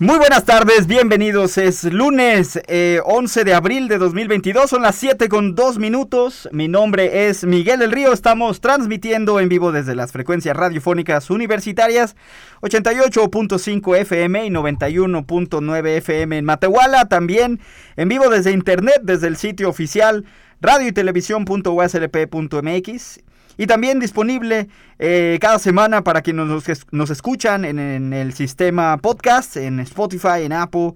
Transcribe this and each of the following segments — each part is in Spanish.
Muy buenas tardes, bienvenidos. Es lunes 11 eh, de abril de 2022, son las 7 con 2 minutos. Mi nombre es Miguel del Río, estamos transmitiendo en vivo desde las frecuencias radiofónicas universitarias 88.5 FM y 91.9 FM en Matehuala, también en vivo desde internet, desde el sitio oficial radio y televisión.uslp.mx y también disponible eh, cada semana para quienes nos, escuchan en, el sistema podcast, en Spotify, en Apple.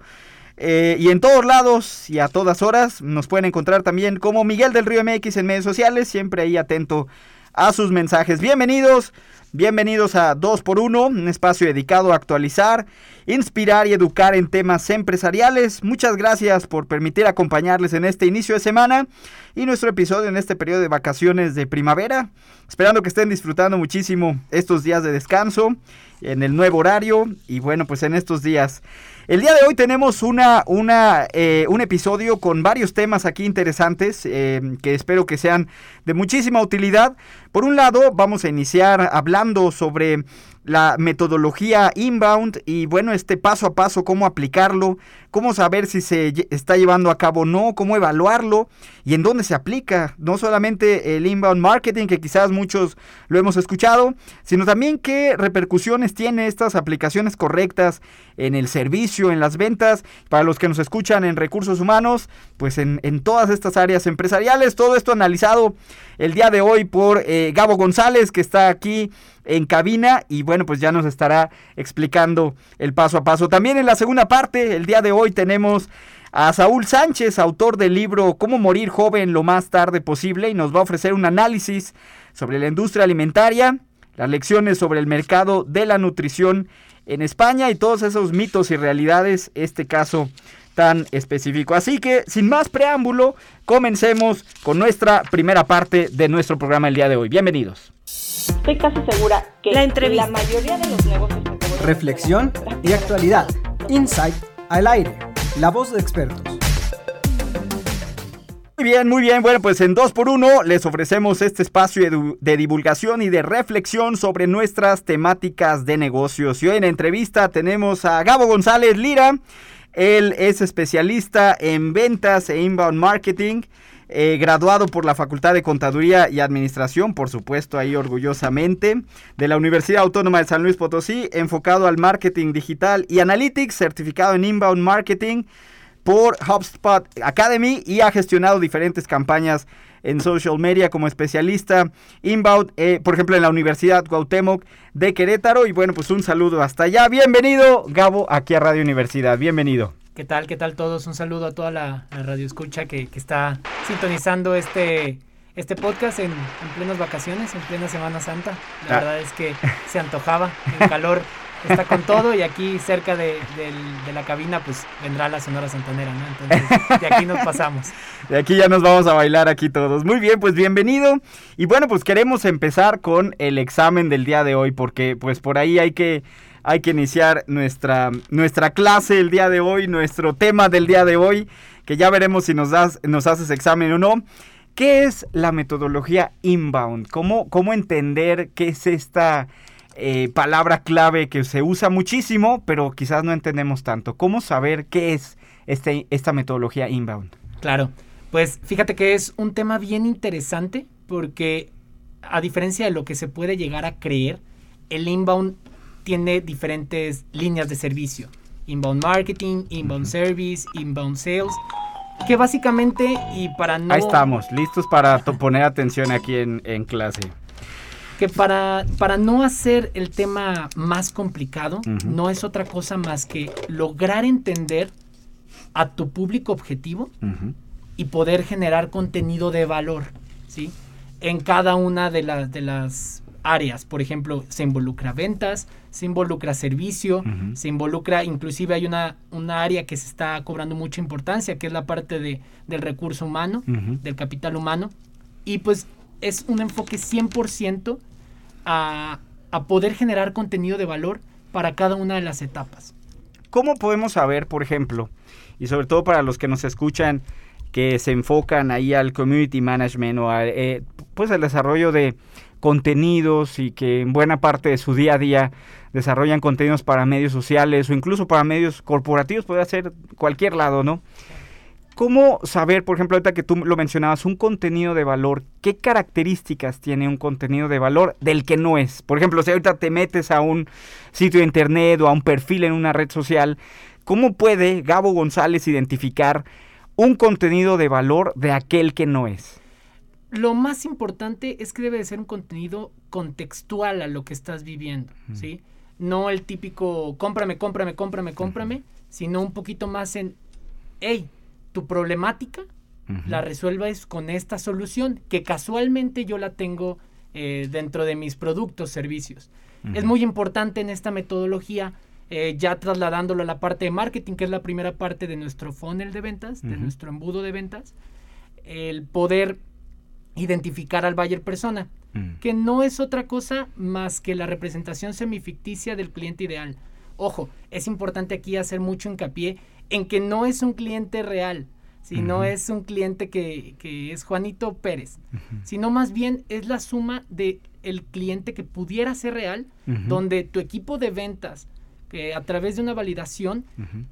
Eh, y en todos lados y a todas horas nos pueden encontrar también como Miguel del Río MX en medios sociales, siempre ahí atento a sus mensajes. Bienvenidos, bienvenidos a 2x1, un espacio dedicado a actualizar, inspirar y educar en temas empresariales. Muchas gracias por permitir acompañarles en este inicio de semana y nuestro episodio en este periodo de vacaciones de primavera. Esperando que estén disfrutando muchísimo estos días de descanso en el nuevo horario y bueno, pues en estos días. El día de hoy tenemos una, una, eh, un episodio con varios temas aquí interesantes eh, que espero que sean de muchísima utilidad. Por un lado, vamos a iniciar hablando sobre la metodología inbound y bueno, este paso a paso, cómo aplicarlo, cómo saber si se está llevando a cabo o no, cómo evaluarlo y en dónde se aplica. No solamente el inbound marketing, que quizás muchos lo hemos escuchado, sino también qué repercusiones tiene estas aplicaciones correctas en el servicio, en las ventas, para los que nos escuchan en recursos humanos, pues en, todas estas áreas empresariales. Todo esto analizado el día de hoy por eh, Gabo González, que está aquí en cabina y bueno, pues ya nos estará explicando el paso a paso. También en la segunda parte, el día de hoy tenemos a Saúl Sánchez, autor del libro Cómo morir joven lo más tarde posible y nos va a ofrecer un análisis sobre la industria alimentaria, las lecciones sobre el mercado de la nutrición en España y todos esos mitos y realidades, este caso tan específico. Así que, sin más preámbulo, comencemos con nuestra primera parte de nuestro programa el día de hoy. Bienvenidos. Estoy casi segura que la, la mayoría de los negocios... Reflexión y actualidad. Insight al aire. La voz de expertos. Muy bien, muy bien. Bueno, pues en 2x1 les ofrecemos este espacio de divulgación y de reflexión sobre nuestras temáticas de negocios. Y hoy en entrevista tenemos a Gabo González Lira. Él es especialista en ventas e inbound marketing. Eh, graduado por la Facultad de Contaduría y Administración, por supuesto, ahí orgullosamente, de la Universidad Autónoma de San Luis Potosí, enfocado al marketing digital y analytics, certificado en inbound marketing por HubSpot Academy y ha gestionado diferentes campañas en social media como especialista inbound, eh, por ejemplo en la Universidad Cuauhtémoc de Querétaro. Y bueno, pues un saludo hasta allá. Bienvenido, Gabo, aquí a Radio Universidad. Bienvenido. ¿Qué tal? ¿Qué tal todos? Un saludo a toda la, radio escucha que, está sintonizando este, este podcast en, en plenas vacaciones, en plena Semana Santa. La ah. verdad es que se antojaba, el calor está con todo y aquí cerca de, la cabina pues vendrá la Sonora Santanera, ¿no? Entonces de aquí nos pasamos. De aquí ya nos vamos a bailar aquí todos. Muy bien, pues bienvenido. Y bueno, pues queremos empezar con el examen del día de hoy porque pues por ahí hay que hay que iniciar nuestra, nuestra clase el día de hoy, nuestro tema del día de hoy, que ya veremos si nos, das, nos haces examen o no. ¿Qué es la metodología inbound? ¿Cómo, cómo entender qué es esta eh, palabra clave que se usa muchísimo, pero quizás no entendemos tanto? ¿Cómo saber qué es este, esta metodología inbound? Claro, pues fíjate que es un tema bien interesante porque a diferencia de lo que se puede llegar a creer, el inbound tiene diferentes líneas de servicio. Inbound marketing, inbound service, inbound sales. Que básicamente, y para no... Ahí estamos, listos para poner atención aquí en, clase. Que para, para no hacer el tema más complicado, no es otra cosa más que lograr entender a tu público objetivo y poder generar contenido de valor, ¿sí? En cada una de, las de las áreas. Por ejemplo, se involucra ventas, se involucra servicio, se involucra, inclusive hay una, una área que se está cobrando mucha importancia, que es la parte de, del recurso humano, del capital humano. Y pues es un enfoque 100% a, a poder generar contenido de valor para cada una de las etapas. ¿Cómo podemos saber, por ejemplo, y sobre todo para los que nos escuchan, que se enfocan ahí al community management o a, eh, pues al desarrollo de contenidos y que en buena parte de su día a día desarrollan contenidos para medios sociales o incluso para medios corporativos, puede ser cualquier lado, ¿no? ¿Cómo saber, por ejemplo, ahorita que tú lo mencionabas, un contenido de valor, qué características tiene un contenido de valor del que no es? Por ejemplo, si ahorita te metes a un sitio de internet o a un perfil en una red social, ¿cómo puede Gabo González identificar un contenido de valor de aquel que no es? Lo más importante es que debe de ser un contenido contextual a lo que estás viviendo, ¿sí? No el típico cómprame, cómprame, cómprame, cómprame, sino un poquito más en, hey, tu problemática la resuelves con esta solución, que casualmente yo la tengo eh, dentro de mis productos, servicios. Es muy importante en esta metodología, eh, ya trasladándolo a la parte de marketing, que es la primera parte de nuestro funnel de ventas, de nuestro embudo de ventas, el poder identificar al buyer persona, que no es otra cosa más que la representación semificticia del cliente ideal. Ojo, es importante aquí hacer mucho hincapié en que no es un cliente real, sino es un cliente que, que, es Juanito Pérez, sino más bien es la suma de el cliente que pudiera ser real, donde tu equipo de ventas, que a través de una validación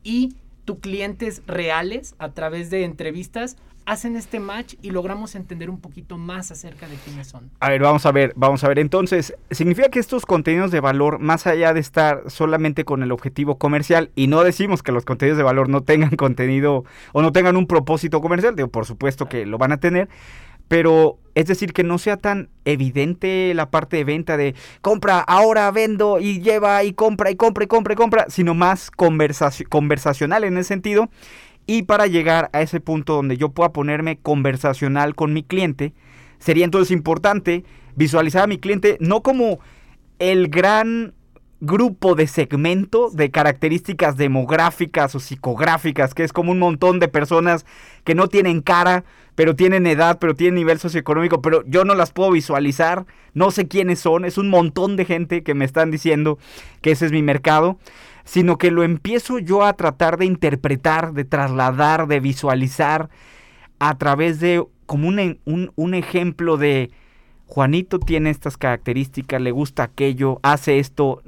y tus clientes reales, a través de entrevistas, hacen este match y logramos entender un poquito más acerca de quiénes son. A ver, vamos a ver, vamos a ver. Entonces, ¿significa que estos contenidos de valor, más allá de estar solamente con el objetivo comercial, y no decimos que los contenidos de valor no tengan contenido o no tengan un propósito comercial, por supuesto que lo van a tener, pero es decir, que no sea tan evidente la parte de venta de compra, ahora vendo y lleva y compra y compra y compra y compra, sino más conversacional en ese sentido. Y para llegar a ese punto donde yo pueda ponerme conversacional con mi cliente, sería entonces importante visualizar a mi cliente no como el gran grupo de segmento de características demográficas o psicográficas, que es como un montón de personas que no tienen cara, pero tienen edad, pero tienen nivel socioeconómico, pero yo no las puedo visualizar, no sé quiénes son, es un montón de gente que me están diciendo que ese es mi mercado sino que lo empiezo yo a tratar de interpretar, de trasladar, de visualizar a través de como un, un, ejemplo de Juanito tiene estas características, le gusta aquello, hace esto,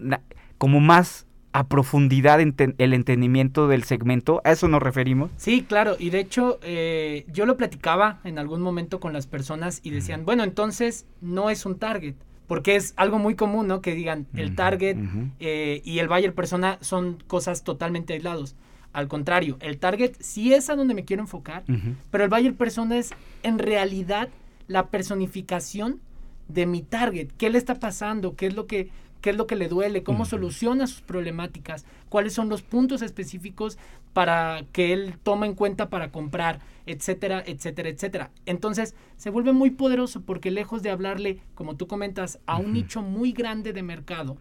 como más a profundidad el entendimiento del segmento. ¿A eso nos referimos? Sí, claro. Y de hecho, eh, yo lo platicaba en algún momento con las personas y decían, bueno, entonces no es un target porque es algo muy común, ¿no? Que digan el target eh, y el buyer persona son cosas totalmente aislados. Al contrario, el target sí es a donde me quiero enfocar, pero el buyer persona es en realidad la personificación de mi target. ¿Qué le está pasando? ¿Qué es lo que qué es lo que le duele, cómo soluciona sus problemáticas, cuáles son los puntos específicos para que él tome en cuenta para comprar, etcétera, etcétera, etcétera. Entonces se vuelve muy poderoso porque lejos de hablarle, como tú comentas, a un nicho muy grande de mercado,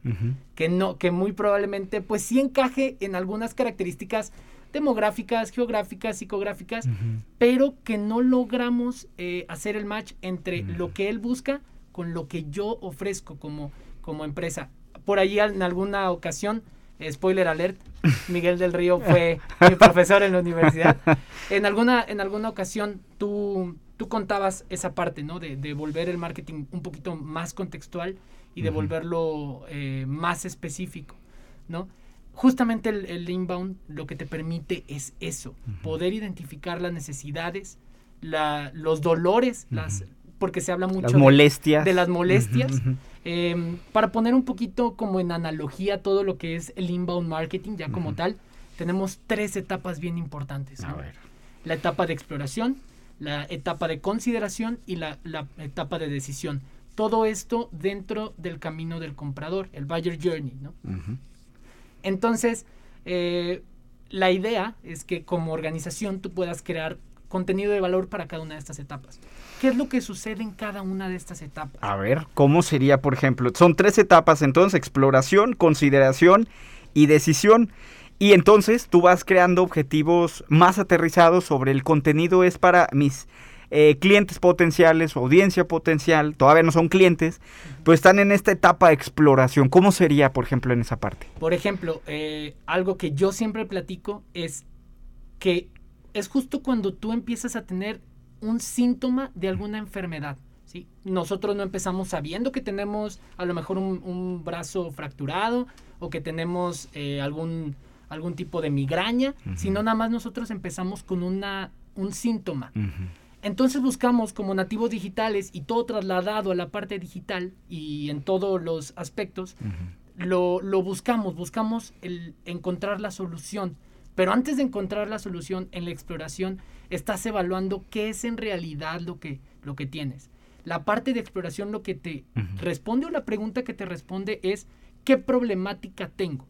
que no, que muy probablemente, pues sí encaje en algunas características demográficas, geográficas, psicográficas, pero que no logramos eh, hacer el match entre lo que él busca con lo que yo ofrezco como como empresa. Por allí en alguna ocasión, spoiler alert, Miguel del Río fue mi profesor en la universidad. En alguna, en alguna ocasión tú, tú contabas esa parte, ¿no? De, de volver el marketing un poquito más contextual y de volverlo eh, más específico, ¿no? Justamente el, inbound lo que te permite es eso, poder identificar las necesidades, la, los dolores, las, porque se habla mucho molestias. De, las molestias. Em, para poner un poquito como en analogía todo lo que es el inbound marketing, ya como tal, tenemos tres etapas bien importantes. La etapa de exploración, la etapa de consideración y la, etapa de decisión. Todo esto dentro del camino del comprador, el buyer journey. ¿no? Entonces, eh, la idea es que como organización tú puedas crear contenido de valor para cada una de estas etapas. ¿Qué es lo que sucede en cada una de estas etapas? A ver, ¿cómo sería, por ejemplo? Son tres etapas, entonces, exploración, consideración y decisión. Y entonces tú vas creando objetivos más aterrizados sobre el contenido es para mis eh, clientes potenciales audiencia potencial, todavía no son clientes, pero están en esta etapa de exploración. ¿Cómo sería, por ejemplo, en esa parte? Por ejemplo, eh, algo que yo siempre platico es que es justo cuando tú empiezas a tener un síntoma de alguna enfermedad. ¿sí? Nosotros no empezamos sabiendo que tenemos a lo mejor un, un brazo fracturado o que tenemos eh, algún, algún tipo de migraña, sino nada más nosotros empezamos con una, un síntoma. Entonces buscamos como nativos digitales y todo trasladado a la parte digital y en todos los aspectos, lo, lo buscamos, buscamos el encontrar la solución. Pero antes de encontrar la solución en la exploración, estás evaluando qué es en realidad lo que, lo que tienes. La parte de exploración lo que te responde o la pregunta que te responde es ¿qué problemática tengo?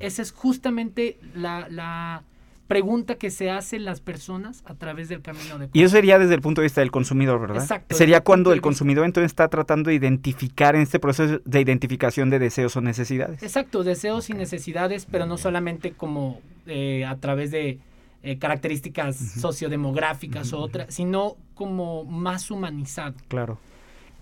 Esa es justamente la, la pregunta que se hacen las personas a través del camino de Y eso sería desde el punto de vista del consumidor, ¿verdad? Exacto, Sería cuando el consumidor entonces está tratando de identificar en este proceso de identificación de deseos o necesidades. Exacto, deseos y necesidades, pero no solamente como eh, a través de eh, características sociodemográficas o otras, sino como más humanizado. Claro.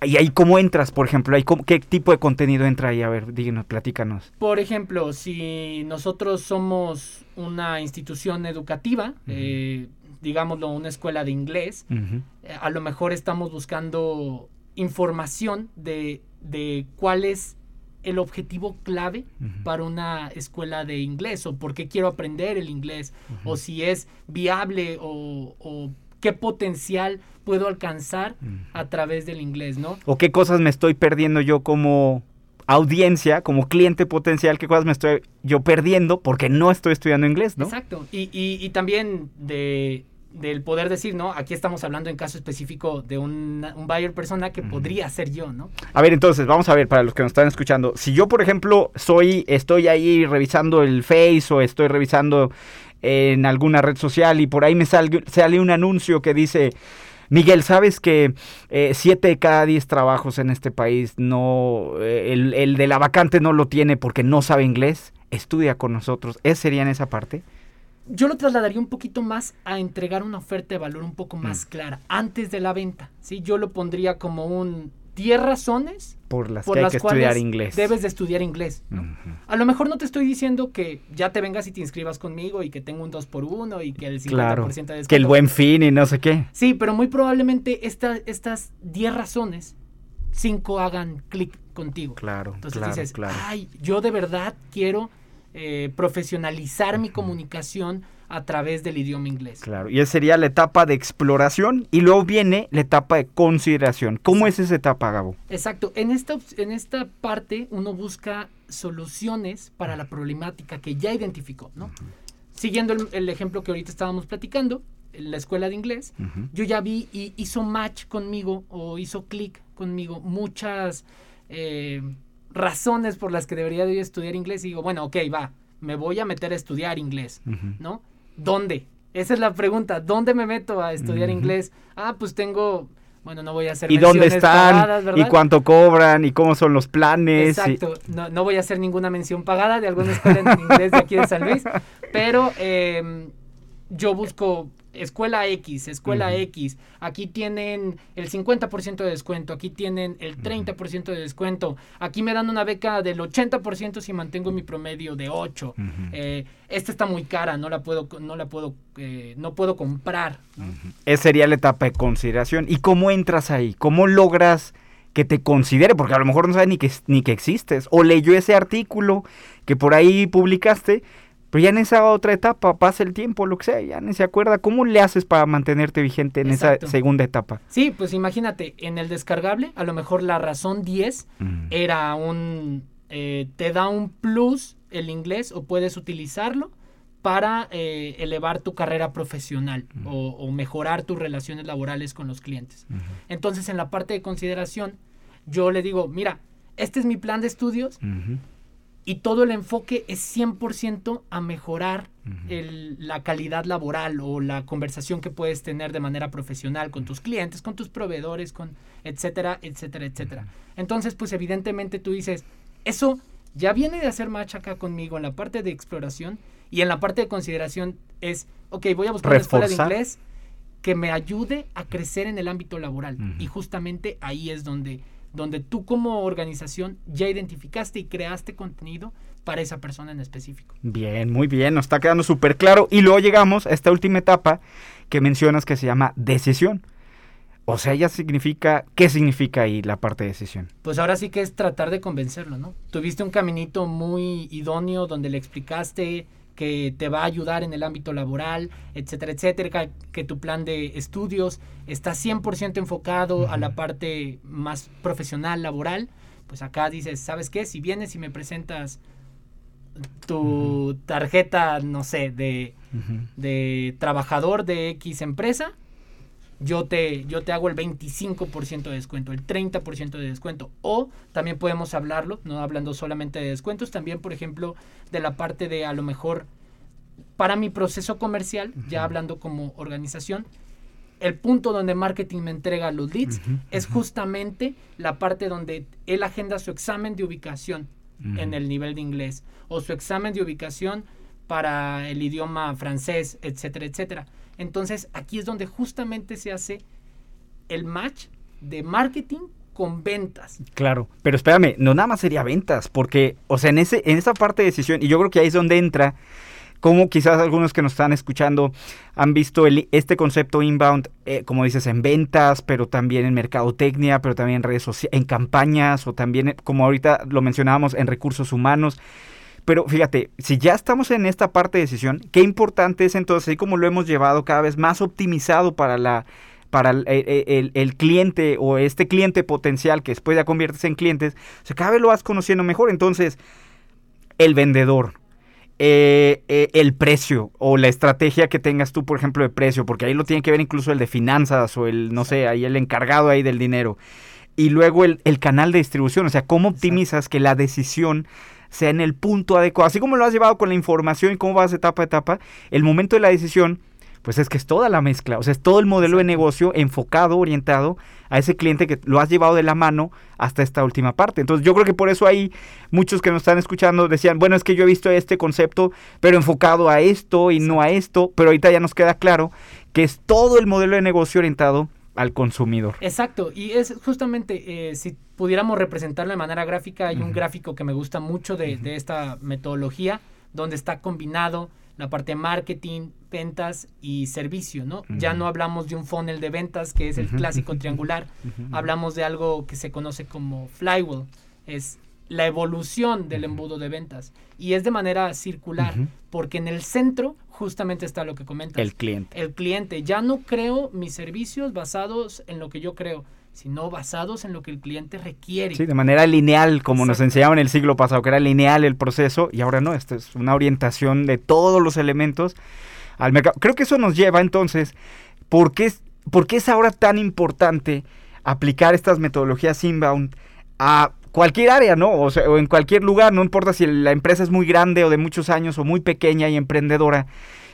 ¿Y ahí cómo entras, por ejemplo? ¿Ahí cómo- ¿Qué tipo de contenido entra ahí? A ver, díganos, platícanos. Por ejemplo, si nosotros somos una institución educativa, eh, digámoslo, una escuela de inglés, eh, a lo mejor estamos buscando información de, de cuál es el objetivo clave para una escuela de inglés o por qué quiero aprender el inglés o si es viable o, o qué potencial puedo alcanzar a través del inglés, ¿no? ¿O qué cosas me estoy perdiendo yo como audiencia, como cliente potencial? ¿Qué cosas me estoy yo perdiendo porque no estoy estudiando inglés, no? Exacto. Y, y, y también de, del poder decir, ¿no? Aquí estamos hablando en caso específico de un, un buyer persona que podría ser yo, ¿no? A ver, entonces, vamos a ver, para los que nos están escuchando, si yo, por ejemplo, soy, estoy ahí revisando el Face o estoy revisando en alguna red social y por ahí me salga- sale un anuncio que dice, Miguel, ¿sabes que eh, siete de cada diez trabajos en este país no, eh, el, el de la vacante no lo tiene porque no sabe inglés? Estudia con nosotros. ¿Esa sería en esa parte? Yo lo trasladaría un poquito más a entregar una oferta de valor un poco Mm. más clara, antes de la venta, ¿sí? Yo lo pondría como un 10 razones Por las por que hay las que estudiar cuales inglés. debes de estudiar inglés, ¿no? Ujú. A lo mejor no te estoy diciendo que ya te vengas y te inscribas conmigo y que tengo un 2 por 1 y que el 50% Claro, de que el descuento. buen fin y no sé qué. Sí, pero muy probablemente esta- estas 10 razones, 5 hagan clic contigo. Claro, Entonces claro, dices, claro. ay, yo de verdad quiero eh, profesionalizar mi comunicación a través del idioma inglés. Claro, y esa sería la etapa de exploración y luego viene la etapa de consideración. ¿Cómo es esa etapa, Gabo? Exacto. En esta, en esta parte uno busca soluciones para la problemática que ya identificó, ¿no? Siguiendo el, el ejemplo que ahorita estábamos platicando, en la escuela de inglés, yo ya vi y hizo match conmigo o hizo clic conmigo muchas eh, razones por las que debería de estudiar inglés y digo, bueno, ok, va, me voy a meter a estudiar inglés. ¿no? ¿Dónde? Esa es la pregunta, ¿dónde me meto a estudiar inglés? Ah, pues tengo, bueno, no voy a hacer ¿Y dónde están? pagadas, ¿Y cuánto cobran? ¿Y cómo son los planes? Y- Exacto, no, no voy a hacer ninguna mención pagada de alguna escuela en inglés de aquí de San Luis, pero eh, yo busco escuela X, escuela. X, aquí tienen el 50% de descuento, aquí tienen el 30% de descuento, aquí me dan una beca del 80% si mantengo mi promedio de 8. Ujú. Eh, esta está muy cara, no la puedo, no la puedo, eh, no puedo comprar. ¿no? Esa sería la etapa de consideración. ¿Y cómo entras ahí? ¿Cómo logras que te considere? Porque a lo mejor no sabe ni que, ni que existes. O leyó ese artículo que por ahí publicaste, pero ya en esa otra etapa pasa el tiempo, lo que sea, ya ni se acuerda. ¿Cómo le haces para mantenerte vigente en Exacto. esa segunda etapa? Sí, pues imagínate, en el descargable, a lo mejor la razón 10 Mm. era un, eh, te da un plus el inglés o puedes utilizarlo para eh, elevar tu carrera profesional o, o mejorar tus relaciones laborales con los clientes. Entonces, en la parte de consideración, yo le digo, mira, este es mi plan de estudios. Y todo el enfoque es 100% a mejorar el- la calidad laboral o la conversación que puedes tener de manera profesional con tus clientes, con tus proveedores, con etcétera, etcétera, etcétera. Entonces, pues evidentemente tú dices, eso ya viene de hacer match acá conmigo en la parte de exploración y en la parte de consideración es, ok, voy a buscar una escuela de Reforzar. inglés que me ayude a crecer en el ámbito laboral. Y justamente ahí es donde, donde tú como organización ya identificaste y creaste contenido para esa persona en específico. Bien, muy bien, nos está quedando súper claro. Y luego llegamos a esta última etapa que mencionas que se llama decisión. O sea, ya significa, ¿qué significa ahí la parte de decisión? Pues ahora sí que es tratar de convencerlo, ¿no? Tuviste un caminito muy idóneo donde le explicaste que te va a ayudar en el ámbito laboral, etcétera, etcétera, que tu plan de estudios está 100% enfocado a la parte más profesional, laboral, pues acá dices, ¿sabes qué? Si vienes y me presentas tu tarjeta, no sé, de, de trabajador de X empresa, yo te, yo te hago el 25% de descuento, el 30% de descuento. O también podemos hablarlo, no hablando solamente de descuentos, también, por ejemplo, de la parte de a lo mejor para mi proceso comercial, ya hablando como organización, el punto donde marketing me entrega los leads es justamente la parte donde él agenda su examen de ubicación en el nivel de inglés o su examen de ubicación para el idioma francés, etcétera, etcétera. Entonces aquí es donde justamente se hace el match de marketing con ventas. Claro, pero espérame, no nada más sería ventas, porque, o sea, en, ese, en esa parte de decisión, y yo creo que ahí es donde entra, como quizás algunos que nos están escuchando han visto el- este concepto inbound, eh, como dices, en ventas, pero también en mercadotecnia, pero también en redes sociales, en campañas, o también, eh, como ahorita lo mencionábamos, en recursos humanos. Pero fíjate, si ya estamos en esta parte de decisión, qué importante es entonces, así como lo hemos llevado cada vez más optimizado para la para el, el- el- el cliente o este cliente potencial que después ya conviertes en clientes, o sea, cada vez lo vas conociendo mejor. Entonces, el vendedor, eh, eh, el precio o la estrategia que tengas tú, por ejemplo, de precio, porque ahí lo tiene que ver incluso el de finanzas o el, no sé, ahí el encargado ahí del dinero. Y luego el, el canal de distribución, o sea, cómo optimizas que la decisión sea en el punto adecuado. Así como lo has llevado con la información y cómo vas etapa a etapa, el momento de la decisión, pues es que es toda la mezcla, o sea, es todo el modelo de negocio enfocado, orientado a ese cliente que lo has llevado de la mano hasta esta última parte. Entonces yo creo que por eso hay muchos que nos están escuchando decían, bueno, es que yo he visto este concepto, pero enfocado a esto y no a esto, pero ahorita ya nos queda claro que es todo el modelo de negocio orientado al consumidor. Exacto, y es justamente, eh, si pudiéramos representarlo de manera gráfica, hay un gráfico que me gusta mucho de, de esta metodología, donde está combinado la parte de marketing, ventas y servicio, ¿no? Ya no hablamos de un funnel de ventas, que es el clásico triangular, hablamos de algo que se conoce como flywheel, es la evolución del embudo de ventas, y es de manera circular, porque en el centro justamente está lo que comentas El cliente. el cliente. Ya no creo mis servicios basados en lo que yo creo, sino basados en lo que el cliente requiere. Sí, de manera lineal, como nos enseñaban en el siglo pasado, que era lineal el proceso, y ahora no, esta es una orientación de todos los elementos al mercado. Creo que eso nos lleva entonces, ¿por qué, es- por qué es ahora tan importante aplicar estas metodologías inbound a cualquier área, ¿no? O, en cualquier lugar, no importa si la empresa es muy grande o de muchos años o muy pequeña y emprendedora.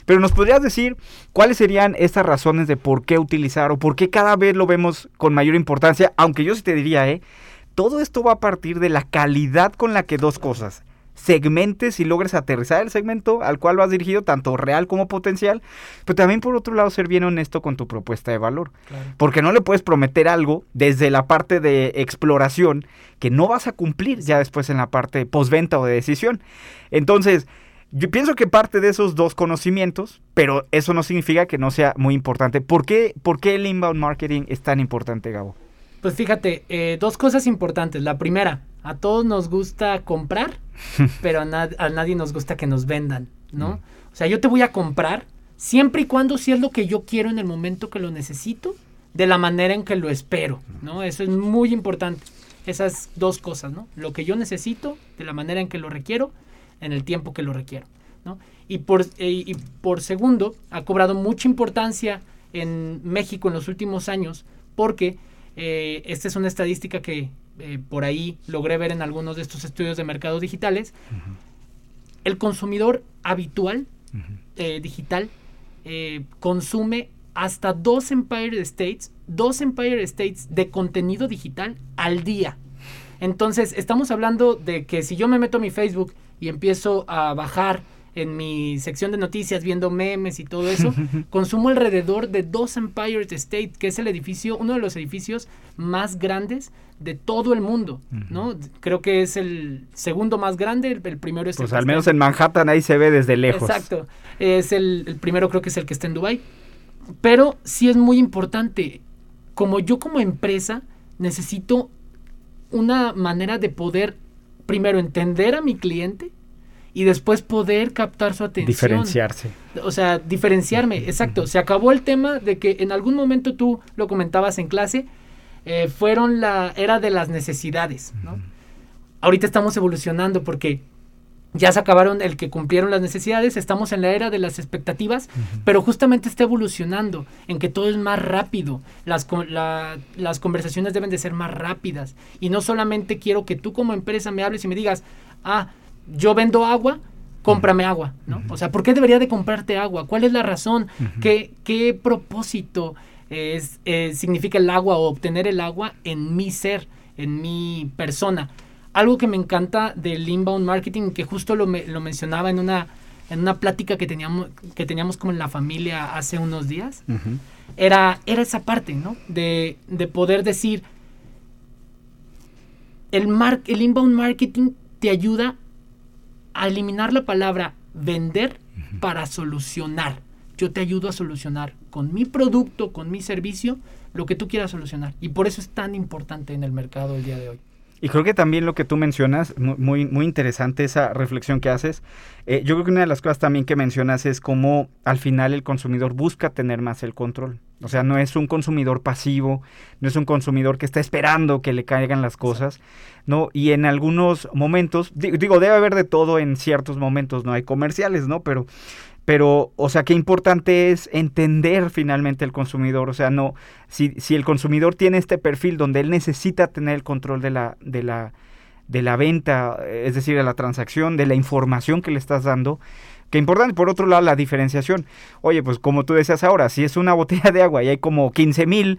Pero nos podrías decir cuáles serían estas razones de por qué utilizar o por qué cada vez lo vemos con mayor importancia, aunque yo sí te diría, ¿eh? Todo esto va a partir de la calidad con la que dos cosas. Segmentes y logres aterrizar el segmento al cual vas dirigido, tanto real como potencial, pero también por otro lado ser bien honesto con tu propuesta de valor. Claro. Porque no le puedes prometer algo desde la parte de exploración que no vas a cumplir ya después en la parte de postventa o de decisión. Entonces, yo pienso que parte de esos dos conocimientos, pero eso no significa que no sea muy importante. ¿Por qué, por qué el inbound marketing es tan importante, Gabo? Pues fíjate, eh, dos cosas importantes. La primera, a todos nos gusta comprar, pero a, nad- a nadie nos gusta que nos vendan, ¿no? O sea, yo te voy a comprar siempre y cuando si es lo que yo quiero en el momento que lo necesito, de la manera en que lo espero, ¿no? Eso es muy importante. Esas dos cosas, ¿no? Lo que yo necesito, de la manera en que lo requiero, en el tiempo que lo requiero, ¿no? Y por, eh, y por segundo, ha cobrado mucha importancia en México en los últimos años porque eh, esta es una estadística que eh, por ahí logré ver en algunos de estos estudios de mercados digitales, el consumidor habitual eh, digital eh, consume hasta dos Empire States, dos Empire States de contenido digital al día. Entonces, estamos hablando de que si yo me meto a mi Facebook y empiezo a bajar en mi sección de noticias viendo memes y todo eso, consumo alrededor de dos Empire State, que es el edificio, uno de los edificios más grandes de todo el mundo, ¿no? Creo que es el segundo más grande, el, el primero es Pues el al menos en- en Manhattan ahí se ve desde lejos. Exacto. Es el, el primero creo que es el que está en Dubai. Pero sí es muy importante. Como yo como empresa necesito una manera de poder primero entender a mi cliente y después poder captar su atención. Diferenciarse. O sea, diferenciarme, exacto. Se acabó el tema de que en algún momento tú lo comentabas en clase, eh, fueron la era de las necesidades, ¿no? Ahorita estamos evolucionando porque ya se acabaron el que cumplieron las necesidades, estamos en la era de las expectativas, pero justamente está evolucionando en que todo es más rápido, las, la- las conversaciones deben de ser más rápidas y no solamente quiero que tú como empresa me hables y me digas, ah, yo vendo agua, cómprame agua, ¿no? O sea, ¿por qué debería de comprarte agua? ¿Cuál es la razón? ¿Qué, qué propósito es, eh, significa el agua o obtener el agua en mi ser, en mi persona? Algo que me encanta del inbound marketing, que justo lo, me- lo mencionaba en una, en una plática que teníamos, que teníamos como en la familia hace unos días, era, era esa parte, ¿no? De, de poder decir, el, mar- el inbound marketing te ayuda a eliminar la palabra vender para solucionar. Yo te ayudo a solucionar con mi producto, con mi servicio, lo que tú quieras solucionar. Y por eso es tan importante en el mercado el día de hoy. Y creo que también lo que tú mencionas, mu- muy, muy interesante esa reflexión que haces. Eh, yo creo que una de las cosas también que mencionas es cómo al final el consumidor busca tener más el control. O sea, no es un consumidor pasivo, no es un consumidor que está esperando que le caigan las cosas, ¿no? Y en algunos momentos, di- digo, debe haber de todo en ciertos momentos, ¿no? Hay comerciales, ¿no? Pero pero, o sea, qué importante es entender finalmente el consumidor. O sea, no, si, si el consumidor tiene este perfil donde él necesita tener el control de la, de la, de la venta, eh, es decir, de la transacción, de la información que le estás dando, qué importante. Por otro lado, la diferenciación. Oye, pues como tú decías ahora, si es una botella de agua y hay como 15 mil,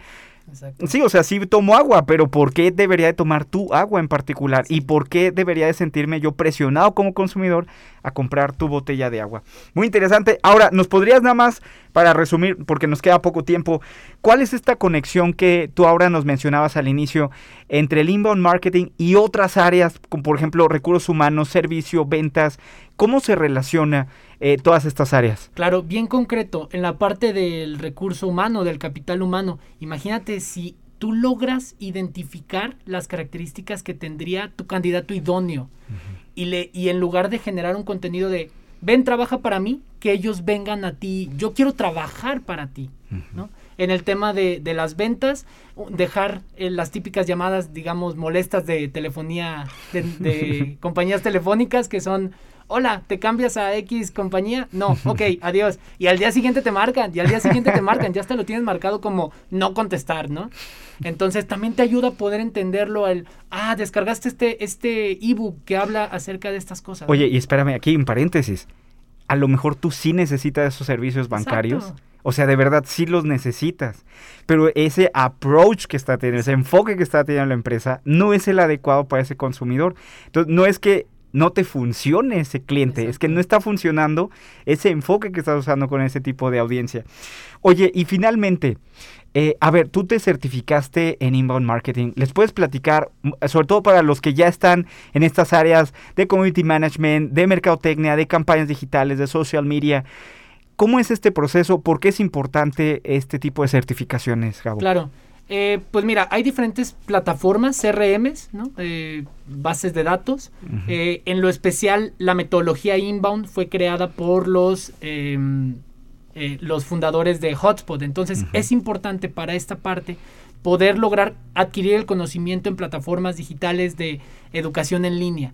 Exacto. Sí, o sea, sí tomo agua, pero ¿por qué debería de tomar tu agua en particular? ¿Y por qué debería de sentirme yo presionado como consumidor a comprar tu botella de agua? Muy interesante. Ahora, ¿nos podrías nada más, para resumir, porque nos queda poco tiempo, cuál es esta conexión que tú ahora nos mencionabas al inicio entre el inbound marketing y otras áreas, como por ejemplo recursos humanos, servicio, ventas? ¿Cómo se relaciona eh, todas estas áreas? Claro, bien concreto, en la parte del recurso humano, del capital humano, imagínate si tú logras identificar las características que tendría tu candidato idóneo y, le, y en lugar de generar un contenido de, ven, trabaja para mí, que ellos vengan a ti, yo quiero trabajar para ti, ¿no? En el tema de, de las ventas, dejar eh, las típicas llamadas, digamos, molestas de telefonía, de, de compañías telefónicas que son, hola, ¿te cambias a X compañía? No, ok, adiós. Y al día siguiente te marcan, y al día siguiente te marcan, ya hasta lo tienes marcado como no contestar, ¿no? Entonces también te ayuda a poder entenderlo el, ah, descargaste este, este ebook que habla acerca de estas cosas. Oye, y espérame, aquí en paréntesis, a lo mejor tú sí necesitas esos servicios bancarios. Exacto. O sea, de verdad sí los necesitas. Pero ese approach que está teniendo, ese enfoque que está teniendo la empresa, no es el adecuado para ese consumidor. Entonces, no es que no te funcione ese cliente, es que no está funcionando ese enfoque que estás usando con ese tipo de audiencia. Oye, y finalmente, eh, a ver, tú te certificaste en inbound marketing. ¿Les puedes platicar, sobre todo para los que ya están en estas áreas de community management, de mercadotecnia, de campañas digitales, de social media? ¿Cómo es este proceso? ¿Por qué es importante este tipo de certificaciones, Gabo? Claro. Eh, pues mira, hay diferentes plataformas, CRMs, ¿no? Eh, bases de datos. Eh, en lo especial, la metodología inbound fue creada por los, em, eh, los fundadores de Hotspot. Entonces, es importante para esta parte poder lograr adquirir el conocimiento en plataformas digitales de educación en línea.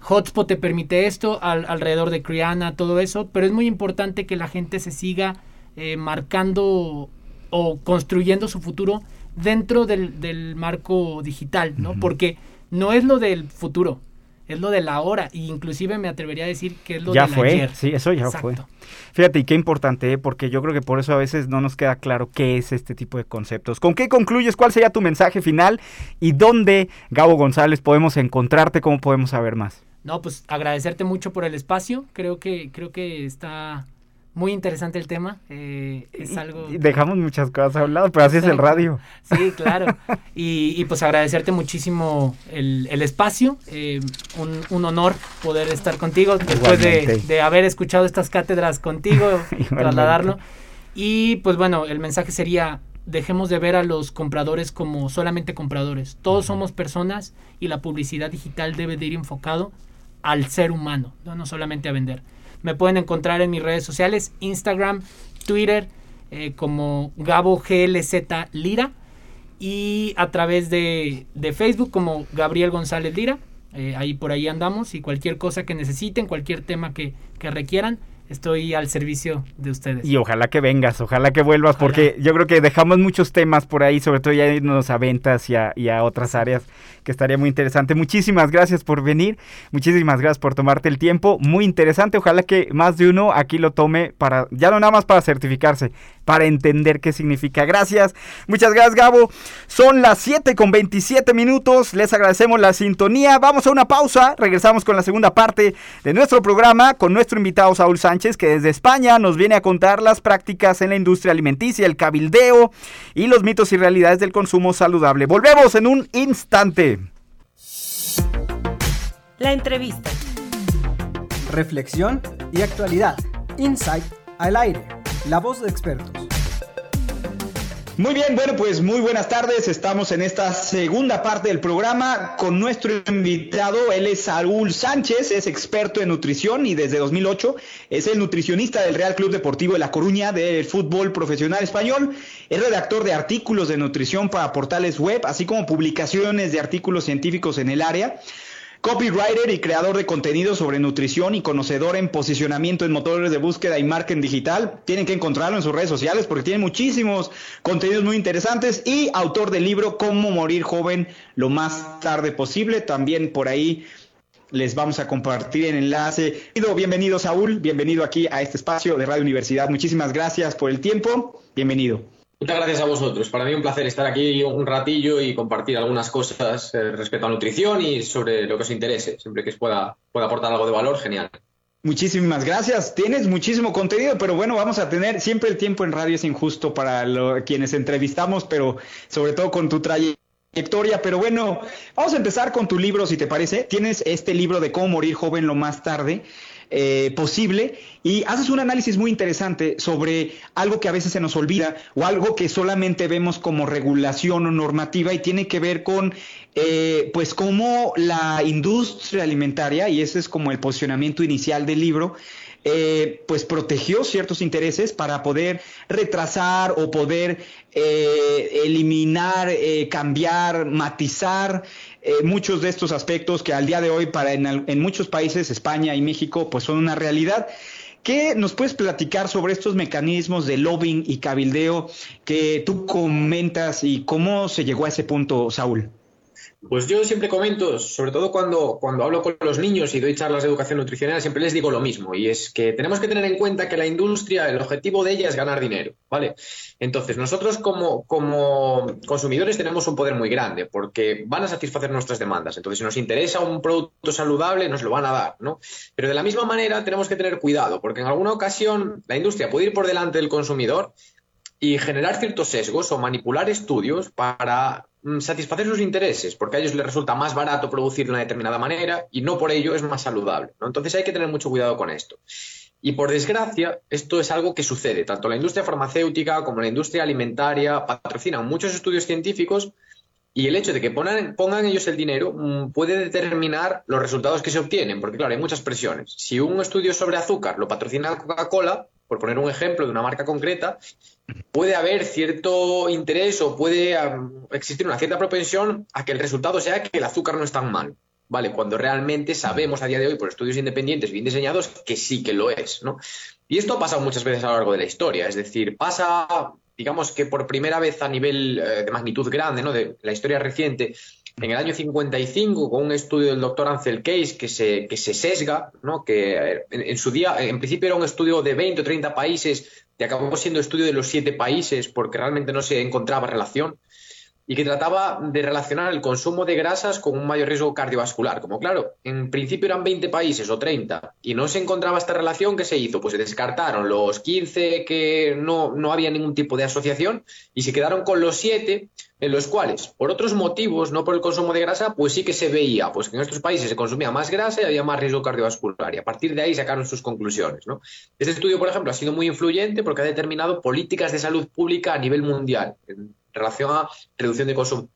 Hotspot te permite esto, al- alrededor de Criana, todo eso, pero es muy importante que la gente se siga eh, marcando o construyendo su futuro dentro del, del marco digital, ¿no? Porque no es lo del futuro, es lo de la hora, e inclusive me atrevería a decir que es lo ya del fue, ayer. sí, eso ya Exacto. fue. Fíjate, y qué importante, ¿eh? porque yo creo que por eso a veces no nos queda claro qué es este tipo de conceptos. ¿Con qué concluyes? ¿Cuál sería tu mensaje final? ¿Y dónde, Gabo González, podemos encontrarte? ¿Cómo podemos saber más? No, pues agradecerte mucho por el espacio. Creo que, creo que está muy interesante el tema. eh, es algo. Y dejamos muchas cosas a un lado, pero así es el radio. Sí, claro. Y, y, pues agradecerte muchísimo el, el espacio. eh, un, un honor poder estar contigo después de, de haber escuchado estas cátedras contigo, trasladarlo. Y pues bueno, el mensaje sería, dejemos de ver a los compradores como solamente compradores. Todos somos personas y la publicidad digital debe de ir enfocado al ser humano, no, no solamente a vender. Me pueden encontrar en mis redes sociales, Instagram, Twitter, eh, como Gabo GLZ Lira y a través de, de Facebook como Gabriel González Lira. Eh, ahí por ahí andamos y cualquier cosa que necesiten, cualquier tema que, que requieran, estoy al servicio de ustedes. Y ojalá que vengas, ojalá que vuelvas, Ojalá. porque yo creo que dejamos muchos temas por ahí, sobre todo ya irnos a ventas y a, y a otras áreas, que estaría muy interesante. Muchísimas gracias por venir, muchísimas gracias por tomarte el tiempo, muy interesante, ojalá que más de uno aquí lo tome para, ya no nada más para certificarse, para entender qué significa. Gracias, muchas gracias Gabo. Son las 7 con 27 minutos, les agradecemos la sintonía, vamos a una pausa, regresamos con la segunda parte de nuestro programa con nuestro invitado Saúl Sánchez, que desde España nos viene a contar las prácticas en la industria alimenticia, el cabildeo y los mitos y realidades del consumo saludable. Volvemos en un instante. La entrevista. Reflexión y actualidad. Insight al aire. La voz de expertos. Muy bien, bueno, pues muy buenas tardes. Estamos en esta segunda parte del programa con nuestro invitado. Él es Saúl Sánchez, es experto en nutrición y desde 2008 es el nutricionista del Real Club Deportivo de La Coruña del fútbol profesional español. Es redactor de artículos de nutrición para portales web, así como publicaciones de artículos científicos en el área. Copywriter y creador de contenido sobre nutrición y conocedor en posicionamiento en motores de búsqueda y marketing digital. Tienen que encontrarlo en sus redes sociales porque tiene muchísimos contenidos muy interesantes y autor del libro Cómo morir joven lo más tarde posible. También por ahí les vamos a compartir el enlace. Bienvenido Saúl, bienvenido aquí a este espacio de Radio Universidad. Muchísimas gracias por el tiempo. Bienvenido. Muchas gracias a vosotros. Para mí un placer estar aquí un ratillo y compartir algunas cosas eh, respecto a nutrición y sobre lo que os interese. Siempre que os pueda, pueda aportar algo de valor, genial. Muchísimas gracias. Tienes muchísimo contenido, pero bueno, vamos a tener siempre el tiempo en radio es injusto para quienes entrevistamos, pero sobre todo con tu trayectoria. Pero bueno, vamos a empezar con tu libro, si te parece. Tienes este libro de cómo morir joven lo más tarde eh, posible y haces un análisis muy interesante sobre algo que a veces se nos olvida o algo que solamente vemos como regulación o normativa y tiene que ver con eh, pues cómo la industria alimentaria y ese es como el posicionamiento inicial del libro eh, pues protegió ciertos intereses para poder retrasar o poder eliminar, cambiar, matizar eh, muchos de estos aspectos que al día de hoy para en, en muchos países, España y México, pues son una realidad. ¿Qué nos puedes platicar sobre estos mecanismos de lobbying y cabildeo que tú comentas y cómo se llegó a ese punto, Saúl? Pues yo siempre comento, sobre todo cuando, cuando hablo con los niños y doy charlas de educación nutricional, siempre les digo lo mismo, y es que tenemos que tener en cuenta que la industria, el objetivo de ella es ganar dinero, ¿vale? Entonces, nosotros como, como consumidores tenemos un poder muy grande, porque van a satisfacer nuestras demandas. Entonces, si nos interesa un producto saludable, nos lo van a dar, ¿no? Pero de la misma manera tenemos que tener cuidado, porque en alguna ocasión la industria puede ir por delante del consumidor y generar ciertos sesgos o manipular estudios para mm, satisfacer sus intereses, porque a ellos les resulta más barato producir de una determinada manera y no por ello es más saludable. ¿no? Entonces hay que tener mucho cuidado con esto. Y por desgracia, esto es algo que sucede. Tanto la industria farmacéutica como la industria alimentaria patrocinan muchos estudios científicos y el hecho de que pongan, pongan ellos el dinero mm, puede determinar los resultados que se obtienen, porque claro, hay muchas presiones. Si un estudio sobre azúcar lo patrocina Coca-Cola, por poner un ejemplo de una marca concreta, puede haber cierto interés o puede existir una cierta propensión a que el resultado sea que el azúcar no es tan mal. ¿Vale? Cuando realmente sabemos a día de hoy por estudios independientes bien diseñados que sí que lo es, ¿no? Y esto ha pasado muchas veces a lo largo de la historia, es decir, pasa digamos que por primera vez a nivel eh, de magnitud grande, ¿no? de la historia reciente, en el año 55, con un estudio del doctor Ansel Case que se, que se sesga, ¿no? que en, su día, en principio era un estudio de 20 o 30 países, y acabó siendo estudio de los siete países porque realmente no se encontraba relación y que trataba de relacionar el consumo de grasas con un mayor riesgo cardiovascular. Como claro, en principio eran 20 países o 30 y no se encontraba esta relación, ¿qué se hizo? Pues se descartaron los 15 que no, no había ningún tipo de asociación y se quedaron con los 7 en los cuales, por otros motivos, no por el consumo de grasa, pues sí que se veía pues que en estos países se consumía más grasa y había más riesgo cardiovascular. Y a partir de ahí sacaron sus conclusiones. ¿no? Este estudio, por ejemplo, ha sido muy influyente porque ha determinado políticas de salud pública a nivel mundial relación a reducción de consumo.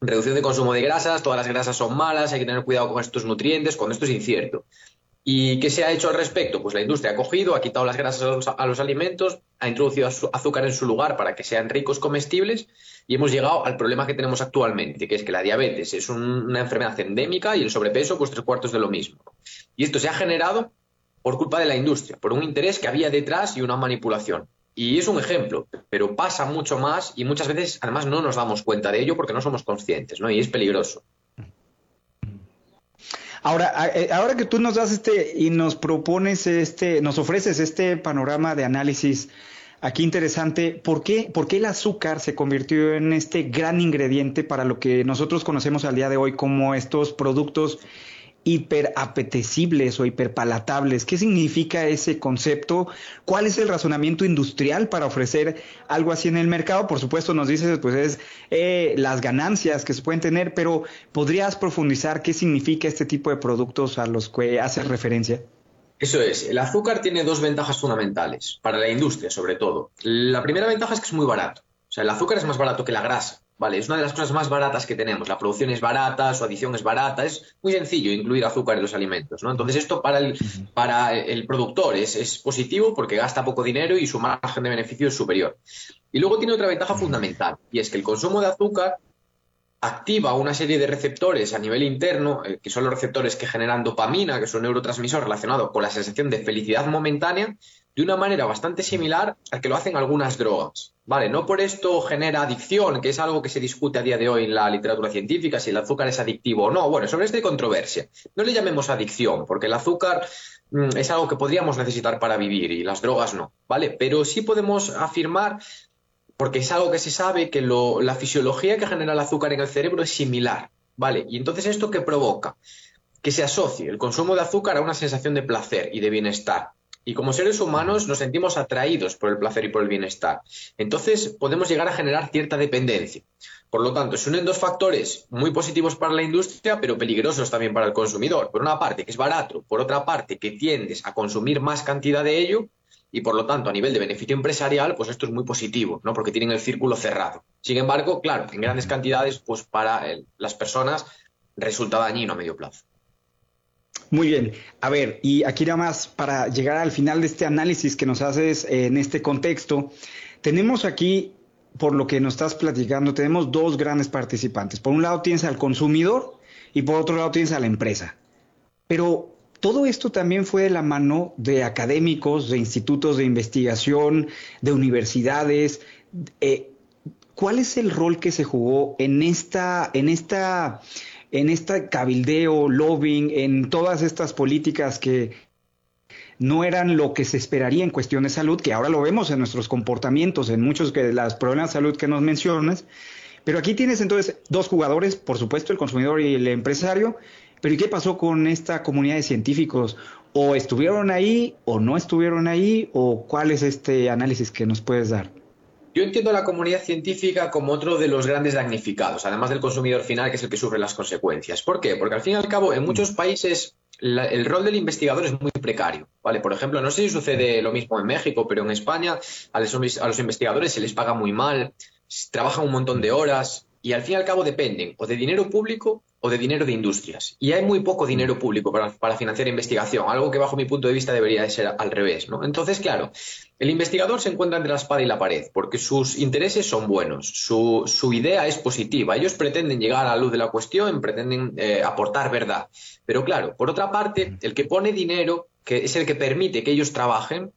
Reducción de consumo de grasas, todas las grasas son malas, hay que tener cuidado con estos nutrientes, cuando esto es incierto. ¿Y qué se ha hecho al respecto? Pues la industria ha cogido, ha quitado las grasas a los alimentos, ha introducido azúcar en su lugar para que sean ricos comestibles y hemos llegado al problema que tenemos actualmente, que es que la diabetes es un, una enfermedad endémica y el sobrepeso, pues tres cuartos de lo mismo. Y esto se ha generado por culpa de la industria, por un interés que había detrás y una manipulación. Y es un ejemplo, pero pasa mucho más y muchas veces además no nos damos cuenta de ello porque no somos conscientes, ¿no? Y es peligroso. Ahora, eh, ahora que tú nos das este y nos propones este, nos ofreces este panorama de análisis aquí interesante, ¿por qué, ¿por qué el azúcar se convirtió en este gran ingrediente para lo que nosotros conocemos al día de hoy como estos productos hiperapetecibles o hiperpalatables. ¿Qué significa ese concepto? ¿Cuál es el razonamiento industrial para ofrecer algo así en el mercado? Por supuesto, nos dices, pues es eh, las ganancias que se pueden tener, pero ¿podrías profundizar qué significa este tipo de productos a los que haces referencia? Eso es, el azúcar tiene dos ventajas fundamentales, para la industria sobre todo. La primera ventaja es que es muy barato. O sea, el azúcar es más barato que la grasa. Vale, es una de las cosas más baratas que tenemos. La producción es barata, su adición es barata. Es muy sencillo incluir azúcar en los alimentos, ¿no? Entonces, esto para el, para el productor es, es positivo porque gasta poco dinero y su margen de beneficio es superior. Y luego tiene otra ventaja fundamental, y es que el consumo de azúcar activa una serie de receptores a nivel interno, eh, que son los receptores que generan dopamina, que son un neurotransmisor relacionado con la sensación de felicidad momentánea, de una manera bastante similar al que lo hacen algunas drogas. Vale, no por esto genera adicción, que es algo que se discute a día de hoy en la literatura científica, si el azúcar es adictivo o no. Bueno, sobre esto hay controversia. No le llamemos adicción, porque el azúcar mm, es algo que podríamos necesitar para vivir y las drogas no, ¿vale? Pero sí podemos afirmar, porque es algo que se sabe, que lo, la fisiología que genera el azúcar en el cerebro es similar, ¿vale? Y entonces esto que provoca que se asocie el consumo de azúcar a una sensación de placer y de bienestar. Y como seres humanos nos sentimos atraídos por el placer y por el bienestar. Entonces podemos llegar a generar cierta dependencia. Por lo tanto, se unen dos factores muy positivos para la industria, pero peligrosos también para el consumidor. Por una parte, que es barato, por otra parte, que tiendes a consumir más cantidad de ello, y por lo tanto, a nivel de beneficio empresarial, pues esto es muy positivo, ¿no? Porque tienen el círculo cerrado. Sin embargo, claro, en grandes cantidades, pues para las personas resulta dañino a medio plazo. Muy bien. A ver, y aquí nada más para llegar al final de este análisis que nos haces en este contexto, tenemos aquí, por lo que nos estás platicando, tenemos dos grandes participantes. Por un lado tienes al consumidor y por otro lado tienes a la empresa. Pero todo esto también fue de la mano de académicos, de institutos de investigación, de universidades. Eh, ¿Cuál es el rol que se jugó en esta, en esta en este cabildeo, lobbying, en todas estas políticas que no eran lo que se esperaría en cuestión de salud, que ahora lo vemos en nuestros comportamientos, en muchos de los problemas de salud que nos mencionas. Pero aquí tienes entonces dos jugadores, por supuesto, el consumidor y el empresario. Pero ¿y qué pasó con esta comunidad de científicos? ¿O estuvieron ahí o no estuvieron ahí? ¿O cuál es este análisis que nos puedes dar? Yo entiendo a la comunidad científica como otro de los grandes damnificados, además del consumidor final, que es el que sufre las consecuencias. ¿Por qué? Porque al fin y al cabo, en muchos países el rol del investigador es muy precario. ¿vale? Por ejemplo, no sé si sucede lo mismo en México, pero en España a los, a los investigadores se les paga muy mal, trabajan un montón de horas y al fin y al cabo dependen o de dinero público o de dinero de industrias. Y hay muy poco dinero público para, para, financiar investigación, algo que bajo mi punto de vista debería de ser al revés. ¿no? Entonces, claro, el investigador se encuentra entre la espada y la pared, porque sus intereses son buenos, su, su idea es positiva, ellos pretenden llegar a la luz de la cuestión, pretenden eh, aportar verdad. Pero claro, por otra parte, el que pone dinero, que es el que permite que ellos trabajen,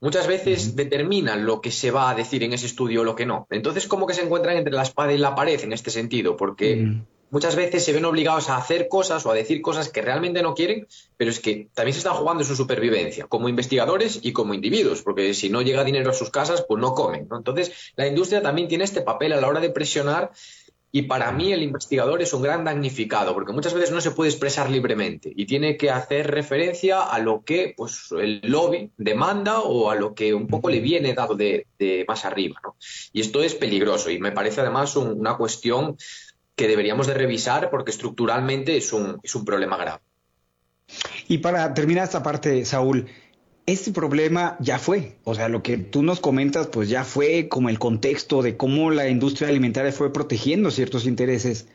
muchas veces determinan lo que se va a decir en ese estudio o lo que no. Entonces, como que se encuentran entre la espada y la pared en este sentido, porque Mm. Muchas veces se ven obligados a hacer cosas o a decir cosas que realmente no quieren, pero es que también se están jugando su supervivencia, como investigadores y como individuos, porque si no llega dinero a sus casas, pues no comen. ¿no? Entonces, la industria también tiene este papel a la hora de presionar y para mí el investigador es un gran damnificado, porque muchas veces no se puede expresar libremente y tiene que hacer referencia a lo que pues, el lobby demanda o a lo que un poco le viene dado de, de más arriba. ¿no? Y esto es peligroso y me parece además un- una cuestión que deberíamos de revisar porque estructuralmente es un, es un problema grave. Y para terminar esta parte, Saúl, este problema ya fue, o sea, lo que tú nos comentas, pues ya fue como el contexto de cómo la industria alimentaria fue protegiendo ciertos intereses.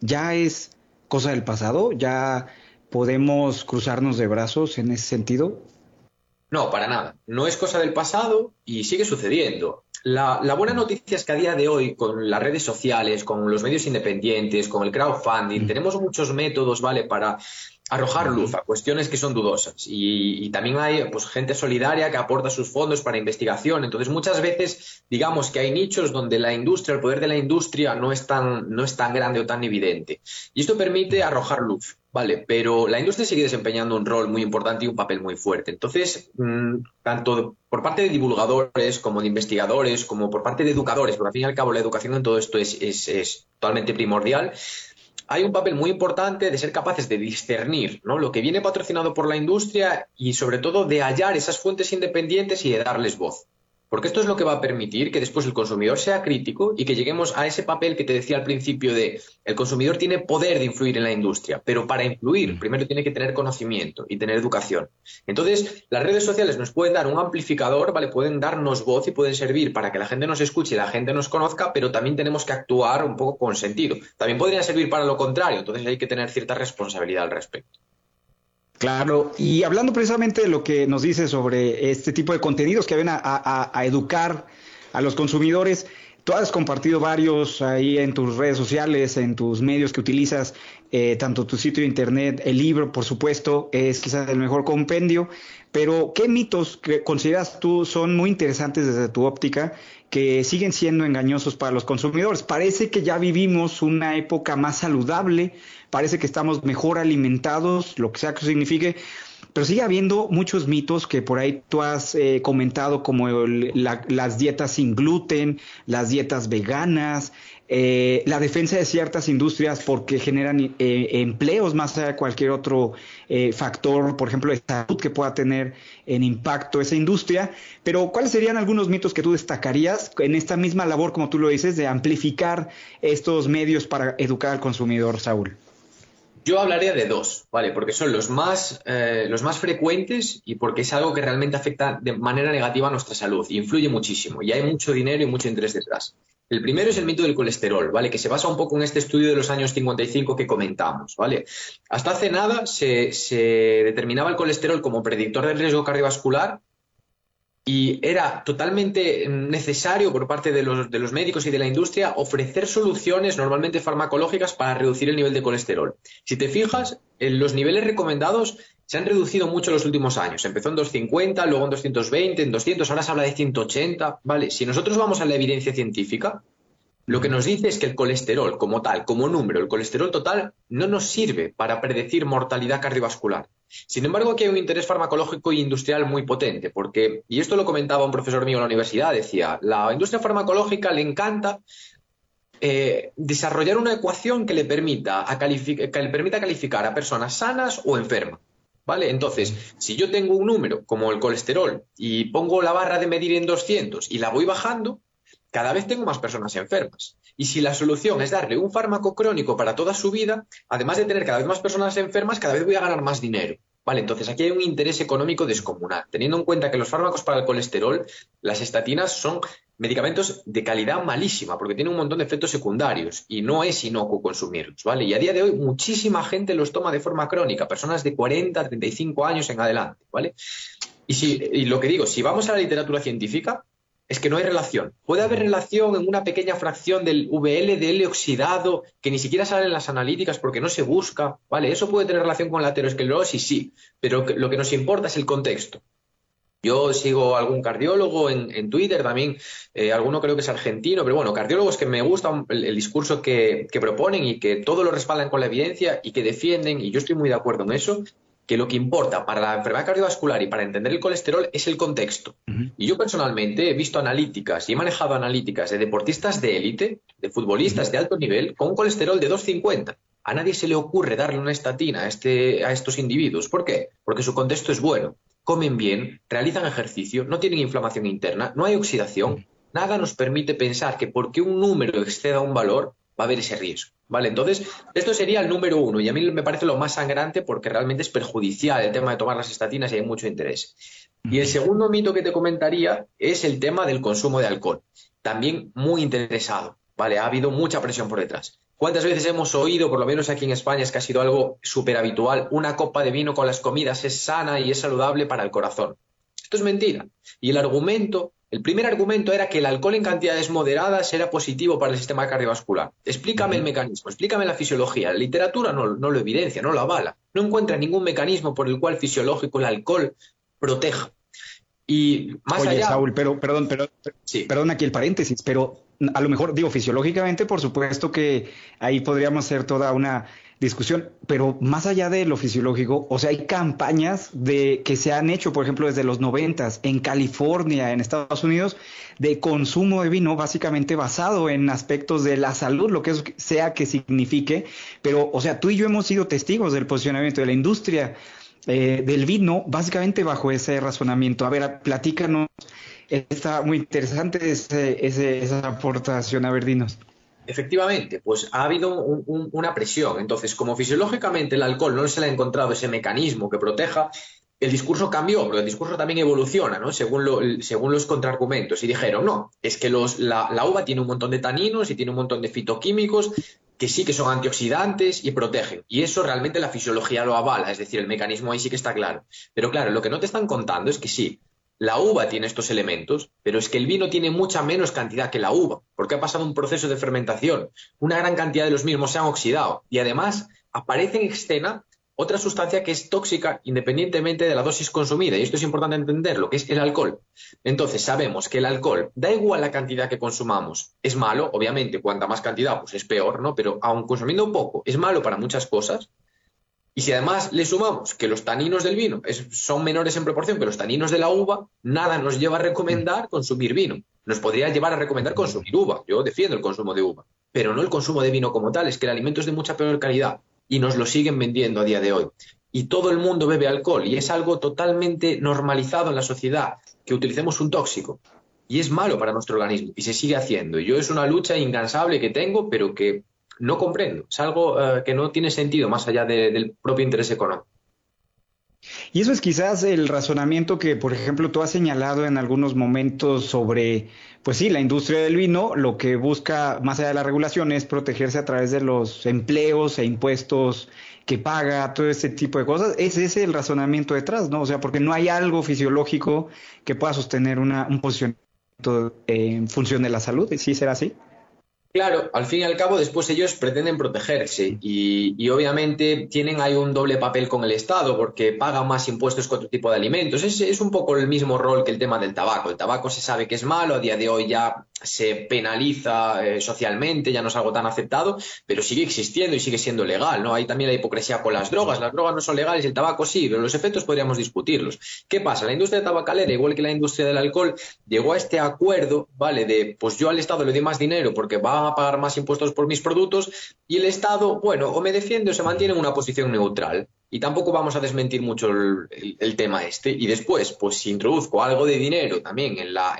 Ya es cosa del pasado, ya podemos cruzarnos de brazos en ese sentido. No, para nada. No es cosa del pasado y sigue sucediendo. La, la buena noticia es que a día de hoy, con las redes sociales, con los medios independientes, con el crowdfunding, tenemos muchos métodos, ¿vale?, para arrojar luz a cuestiones que son dudosas. Y, y también hay pues, gente solidaria que aporta sus fondos para investigación. Entonces, muchas veces, digamos que hay nichos donde la industria, el poder de la industria no es tan, no es tan grande o tan evidente. Y esto permite arrojar luz. Vale, pero la industria sigue desempeñando un rol muy importante y un papel muy fuerte. Entonces, mm, tanto por parte de divulgadores como de investigadores, como por parte de educadores, porque al fin y al cabo la educación en todo esto es, es- es totalmente primordial, hay un papel muy importante de ser capaces de discernir ¿no? lo que viene patrocinado por la industria y sobre todo de hallar esas fuentes independientes y de darles voz. Porque esto es lo que va a permitir que después el consumidor sea crítico y que lleguemos a ese papel que te decía al principio de el consumidor tiene poder de influir en la industria, pero para influir primero tiene que tener conocimiento y tener educación. Entonces, las redes sociales nos pueden dar un amplificador, ¿vale? Pueden darnos voz y pueden servir para que la gente nos escuche y la gente nos conozca, pero también tenemos que actuar un poco con sentido. También podrían servir para lo contrario, entonces hay que tener cierta responsabilidad al respecto. Claro, y hablando precisamente de lo que nos dice sobre este tipo de contenidos que ven a, educar a los consumidores, tú has compartido varios ahí en tus redes sociales, en tus medios que utilizas, eh, tanto tu sitio de internet, el libro, por supuesto, es quizás el mejor compendio, pero ¿qué mitos que consideras tú son muy interesantes desde tu óptica que siguen siendo engañosos para los consumidores? Parece que ya vivimos una época más saludable, parece que estamos mejor alimentados, lo que sea que signifique, pero sigue habiendo muchos mitos que por ahí tú has eh, comentado, como el- la- las dietas sin gluten, las dietas veganas, eh, la defensa de ciertas industrias porque generan eh, empleos más allá de cualquier otro eh, factor, por ejemplo, de salud que pueda tener en impacto esa industria. Pero, ¿cuáles serían algunos mitos que tú destacarías en esta misma labor, como tú lo dices, de amplificar estos medios para educar al consumidor, Saúl? Yo hablaría de dos, ¿vale? Porque son los más, los más frecuentes y porque es algo que realmente afecta de manera negativa a nuestra salud. Influye muchísimo y hay mucho dinero y mucho interés detrás. El primero es el mito del colesterol, ¿vale? Que se basa un poco en este estudio de los años 55 que comentamos, ¿vale? Hasta hace nada se, determinaba el colesterol como predictor del riesgo cardiovascular y era totalmente necesario por parte de los, de los médicos y de la industria ofrecer soluciones normalmente farmacológicas para reducir el nivel de colesterol. Si te fijas, los niveles recomendados se han reducido mucho en los últimos años. Empezó en 250, luego en 220, en 200, ahora se habla de 180. Vale, si nosotros vamos a la evidencia científica, lo que nos dice es que el colesterol como tal, como número, el colesterol total, no nos sirve para predecir mortalidad cardiovascular. Sin embargo, aquí hay un interés farmacológico e industrial muy potente, porque, y esto lo comentaba un profesor mío en la universidad, decía, la industria farmacológica le encanta eh, desarrollar una ecuación que le permita, que le permita calificar a personas sanas o enfermas. ¿Vale? Entonces, si yo tengo un número como el colesterol y pongo la barra de medir en 200 y la voy bajando, cada vez tengo más personas enfermas. Y si la solución es darle un fármaco crónico para toda su vida, además de tener cada vez más personas enfermas, cada vez voy a ganar más dinero. Vale, entonces aquí hay un interés económico descomunal, teniendo en cuenta que los fármacos para el colesterol, las estatinas, son medicamentos de calidad malísima, porque tienen un montón de efectos secundarios y no es inocuo consumirlos, ¿vale? Y a día de hoy muchísima gente los toma de forma crónica, personas de 40, 35 años en adelante, ¿vale? Y, si, lo que digo, si vamos a la literatura científica, es que no hay relación. Puede haber relación en una pequeña fracción del VL oxidado que ni siquiera sale en las analíticas porque no se busca, ¿vale? Eso puede tener relación con la aterosclerosis, sí, pero lo que nos importa es el contexto. Yo sigo algún cardiólogo en, en Twitter también, eh, alguno creo que es argentino, pero bueno, cardiólogos que me gusta el, el discurso que, que, proponen y que todo lo respaldan con la evidencia y que defienden, y yo estoy muy de acuerdo en eso, que lo que importa para la enfermedad cardiovascular y para entender el colesterol es el contexto. Uh -huh. Y yo personalmente he visto analíticas y he manejado analíticas de deportistas de élite, de futbolistas uh -huh. de alto nivel, con un colesterol de 250. A nadie se le ocurre darle una estatina a, este, a estos individuos. ¿Por qué? Porque su contexto es bueno comen bien, realizan ejercicio, no tienen inflamación interna, no hay oxidación, nada nos permite pensar que porque un número exceda un valor va a haber ese riesgo. ¿Vale? Entonces, esto sería el número uno y a mí me parece lo más sangrante porque realmente es perjudicial el tema de tomar las estatinas y hay mucho interés. Y el segundo mito que te comentaría es el tema del consumo de alcohol. También muy interesado, ¿vale? Ha habido mucha presión por detrás. ¿Cuántas veces hemos oído, por lo menos aquí en España, es que ha sido algo súper habitual, una copa de vino con las comidas es sana y es saludable para el corazón? Esto es mentira. Y el argumento, el primer argumento era que el alcohol en cantidades moderadas era positivo para el sistema cardiovascular. Explícame el mecanismo, explícame la fisiología. La literatura no, no lo evidencia, no lo avala. No encuentra ningún mecanismo por el cual fisiológico el alcohol proteja. Y más Oye, allá... Saúl, pero, perdón, pero, sí. perdón aquí el paréntesis, pero a lo mejor, digo, fisiológicamente, por supuesto que ahí podríamos hacer toda una discusión, pero más allá de lo fisiológico, o sea, hay campañas de que se han hecho, por ejemplo, desde los noventas en California, en Estados Unidos, de consumo de vino básicamente basado en aspectos de la salud, lo que sea que signifique, pero, o sea, tú y yo hemos sido testigos del posicionamiento de la industria eh, del vino, básicamente bajo ese razonamiento. A ver, platícanos Está muy interesante ese, ese, esa aportación, a ver, dinos. Efectivamente, pues ha habido un, un, una presión. Entonces, como fisiológicamente el alcohol no se le ha encontrado ese mecanismo que proteja, el discurso cambió, porque el discurso también evoluciona, ¿no? Según, lo, según los contraargumentos. Y dijeron, no, es que los, la, la uva tiene un montón de taninos y tiene un montón de fitoquímicos que sí que son antioxidantes y protegen. Y eso realmente la fisiología lo avala, es decir, el mecanismo ahí sí que está claro. Pero claro, lo que no te están contando es que sí, la uva tiene estos elementos, pero es que el vino tiene mucha menos cantidad que la uva, porque ha pasado un proceso de fermentación. Una gran cantidad de los mismos se han oxidado y además aparece en escena otra sustancia que es tóxica independientemente de la dosis consumida. Y esto es importante entenderlo, que es el alcohol. Entonces sabemos que el alcohol, da igual la cantidad que consumamos, es malo, obviamente, cuanta más cantidad, pues es peor, ¿no? Pero aun consumiendo poco, es malo para muchas cosas, y si además le sumamos que los taninos del vino son menores en proporción que los taninos de la uva, nada nos lleva a recomendar consumir vino. Nos podría llevar a recomendar consumir uva. Yo defiendo el consumo de uva, pero no el consumo de vino como tal. Es que el alimento es de mucha peor calidad y nos lo siguen vendiendo a día de hoy. Y todo el mundo bebe alcohol y es algo totalmente normalizado en la sociedad que utilicemos un tóxico. Y es malo para nuestro organismo y se sigue haciendo. Yo es una lucha incansable que tengo, pero que no comprendo. Es algo uh, que no tiene sentido más allá de, del propio interés económico. Y eso es quizás el razonamiento que, por ejemplo, tú has señalado en algunos momentos sobre, pues sí, la industria del vino, lo que busca, más allá de la regulación, es protegerse a través de los empleos e impuestos que paga, todo ese tipo de cosas. Ese es el razonamiento detrás, ¿no? O sea, porque no hay algo fisiológico que pueda sostener una, un posicionamiento en función de la salud. ¿Sí será así? Claro, al fin y al cabo después ellos pretenden protegerse y, y, obviamente tienen ahí un doble papel con el Estado porque pagan más impuestos que otro tipo de alimentos. Es, es, un poco el mismo rol que el tema del tabaco. El tabaco se sabe que es malo, a día de hoy ya se penaliza eh, socialmente, ya no es algo tan aceptado, pero sigue existiendo y sigue siendo legal, ¿no? Hay también la hipocresía con las drogas. Las drogas no son legales, el tabaco sí, pero los efectos podríamos discutirlos. ¿Qué pasa? La industria tabacalera, igual que la industria del alcohol, llegó a este acuerdo, ¿vale? De, pues yo al Estado le doy más dinero porque va a pagar más impuestos por mis productos y el Estado, bueno, o me defiende o se mantiene en una posición neutral. Y tampoco vamos a desmentir mucho el, tema este. Y después, pues si introduzco algo de dinero también en la,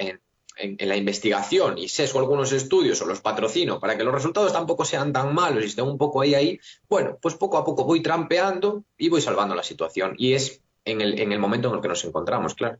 en, la investigación y sesgo algunos estudios o los patrocino para que los resultados tampoco sean tan malos y estén un poco ahí, ahí, bueno, pues poco a poco voy trampeando y voy salvando la situación. Y es en el, en el momento en el que nos encontramos, claro.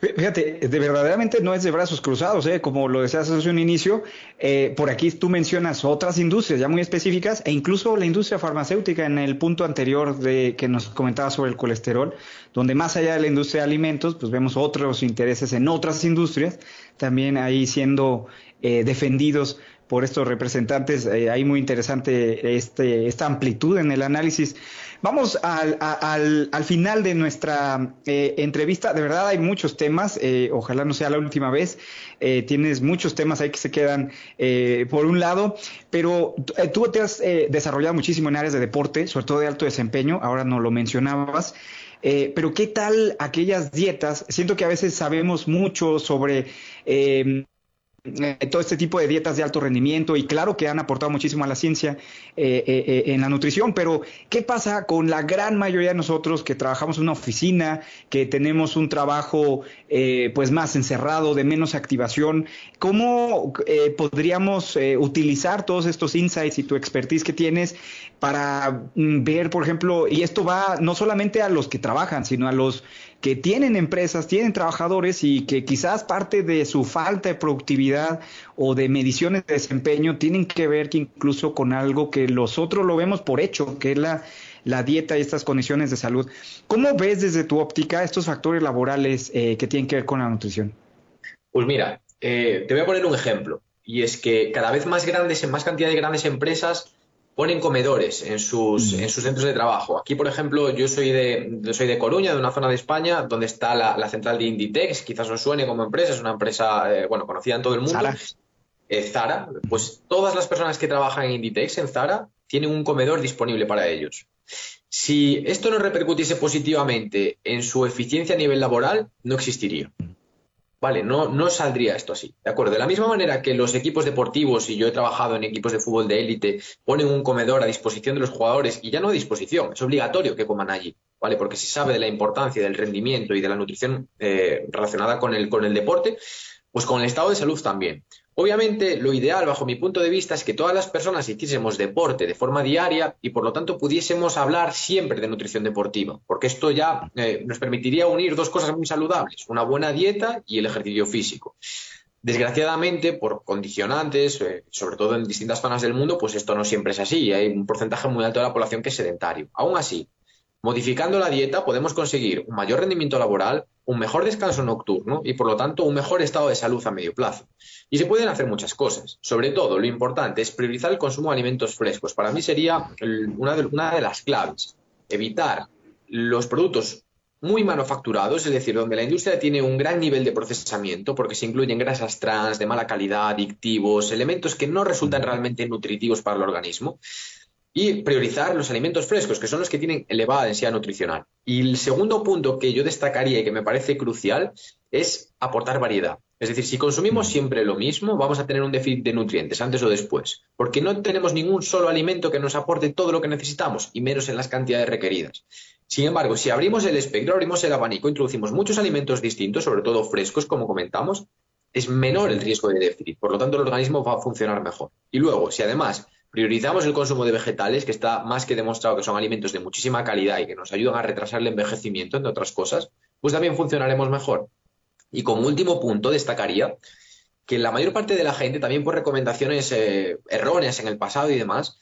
Fíjate, de verdaderamente no es de brazos cruzados, ¿eh? como lo decías hace un inicio. Eh, por aquí tú mencionas otras industrias ya muy específicas e incluso la industria farmacéutica en el punto anterior de que nos comentaba sobre el colesterol, donde más allá de la industria de alimentos, pues vemos otros intereses en otras industrias también ahí siendo eh, defendidos por estos representantes. Eh, ahí muy interesante este, esta amplitud en el análisis. Vamos al, al, al final de nuestra eh, entrevista. De verdad hay muchos temas. Eh, ojalá no sea la última vez. Eh, tienes muchos temas ahí que se quedan eh, por un lado, pero eh, tú te has desarrollado muchísimo en áreas de deporte, sobre todo de alto desempeño. Ahora no lo mencionabas. Pero ¿qué tal aquellas dietas? Siento que a veces sabemos mucho sobre eh, todo este tipo de dietas de alto rendimiento y claro que han aportado muchísimo a la ciencia eh, eh, eh, en la nutrición, pero ¿qué pasa con la gran mayoría de nosotros que trabajamos en una oficina, que tenemos un trabajo eh, pues más encerrado, de menos activación? ¿Cómo podríamos utilizar todos estos insights y tu expertise que tienes para mm, ver, por ejemplo, y esto va no solamente a los que trabajan, sino a los que tienen empresas, tienen trabajadores y que quizás parte de su falta de productividad o de mediciones de desempeño tienen que ver incluso con algo que los otros lo vemos por hecho, que es la, dieta y estas condiciones de salud. ¿Cómo ves desde tu óptica estos factores laborales eh, que tienen que ver con la nutrición? Pues mira, eh, te voy a poner un ejemplo. Y es que cada vez más grandes, más cantidad de grandes empresas, ponen comedores en sus, en sus centros de trabajo. Aquí, por ejemplo, yo soy de, yo soy de Coruña, de una zona de España, donde está la, la central de Inditex, quizás os suene como empresa, es una empresa, eh, bueno, conocida en todo el mundo. Zara. Eh, Zara, pues todas las personas que trabajan en Inditex, en Zara, tienen un comedor disponible para ellos. Si esto no repercutiese positivamente en su eficiencia a nivel laboral, no existiría. Vale, no, no saldría esto así. ¿De acuerdo? De la misma manera que los equipos deportivos, y yo he trabajado en equipos de fútbol de élite, ponen un comedor a disposición de los jugadores, y ya no a disposición, es obligatorio que coman allí, ¿vale? Porque se sabe de la importancia del rendimiento y de la nutrición eh, relacionada con el, con el deporte, pues con el estado de salud también. Obviamente, lo ideal, bajo mi punto de vista, es que todas las personas hiciésemos deporte de forma diaria y, por lo tanto, pudiésemos hablar siempre de nutrición deportiva, porque esto ya eh, nos permitiría unir dos cosas muy saludables, una buena dieta y el ejercicio físico. Desgraciadamente, por condicionantes, eh, sobre todo en distintas zonas del mundo, pues esto no siempre es así. Hay un porcentaje muy alto de la población que es sedentario. Aún así, modificando la dieta podemos conseguir un mayor rendimiento laboral, un mejor descanso nocturno y, por lo tanto, un mejor estado de salud a medio plazo. Y se pueden hacer muchas cosas. Sobre todo, lo importante es priorizar el consumo de alimentos frescos. Para mí sería el- una de, una de las claves. Evitar los productos muy manufacturados, es decir, donde la industria tiene un gran nivel de procesamiento, porque se incluyen grasas trans de mala calidad, adictivos, elementos que no resultan realmente nutritivos para el organismo y priorizar los alimentos frescos, que son los que tienen elevada densidad nutricional. Y el segundo punto que yo destacaría y que me parece crucial es aportar variedad. Es decir, si consumimos siempre lo mismo, vamos a tener un déficit de nutrientes antes o después, porque no tenemos ningún solo alimento que nos aporte todo lo que necesitamos, y menos en las cantidades requeridas. Sin embargo, si abrimos el espectro, abrimos el abanico, introducimos muchos alimentos distintos, sobre todo frescos, como comentamos, es menor el riesgo de déficit. Por lo tanto, el organismo va a funcionar mejor. Y luego, si además priorizamos el consumo de vegetales, que está más que demostrado que son alimentos de muchísima calidad y que nos ayudan a retrasar el envejecimiento, entre otras cosas, pues también funcionaremos mejor. Y como último punto, destacaría que la mayor parte de la gente, también por recomendaciones eh, erróneas en el pasado y demás,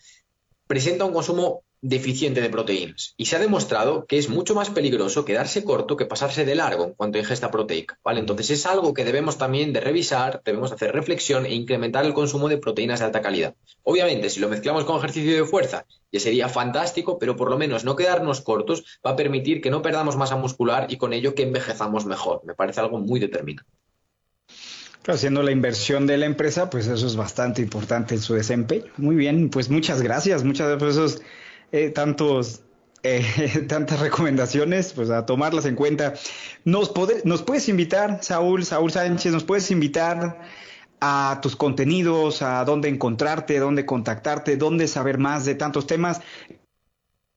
presenta un consumo deficiente de proteínas. Y se ha demostrado que es mucho más peligroso quedarse corto que pasarse de largo en cuanto a ingesta proteica. ¿vale? Entonces es algo que debemos también de revisar, debemos hacer reflexión e incrementar el consumo de proteínas de alta calidad. Obviamente, si lo mezclamos con ejercicio de fuerza, ya sería fantástico, pero por lo menos no quedarnos cortos va a permitir que no perdamos masa muscular y con ello que envejezamos mejor. Me parece algo muy determinante. Haciendo la inversión de la empresa, pues eso es bastante importante en su desempeño. Muy bien, pues muchas gracias, muchas gracias por esos eh, tantos eh, tantas recomendaciones, pues a tomarlas en cuenta. Nos, nos puedes invitar, Saúl, Saúl Sánchez, nos puedes invitar a tus contenidos, a dónde encontrarte, dónde contactarte, dónde saber más de tantos temas.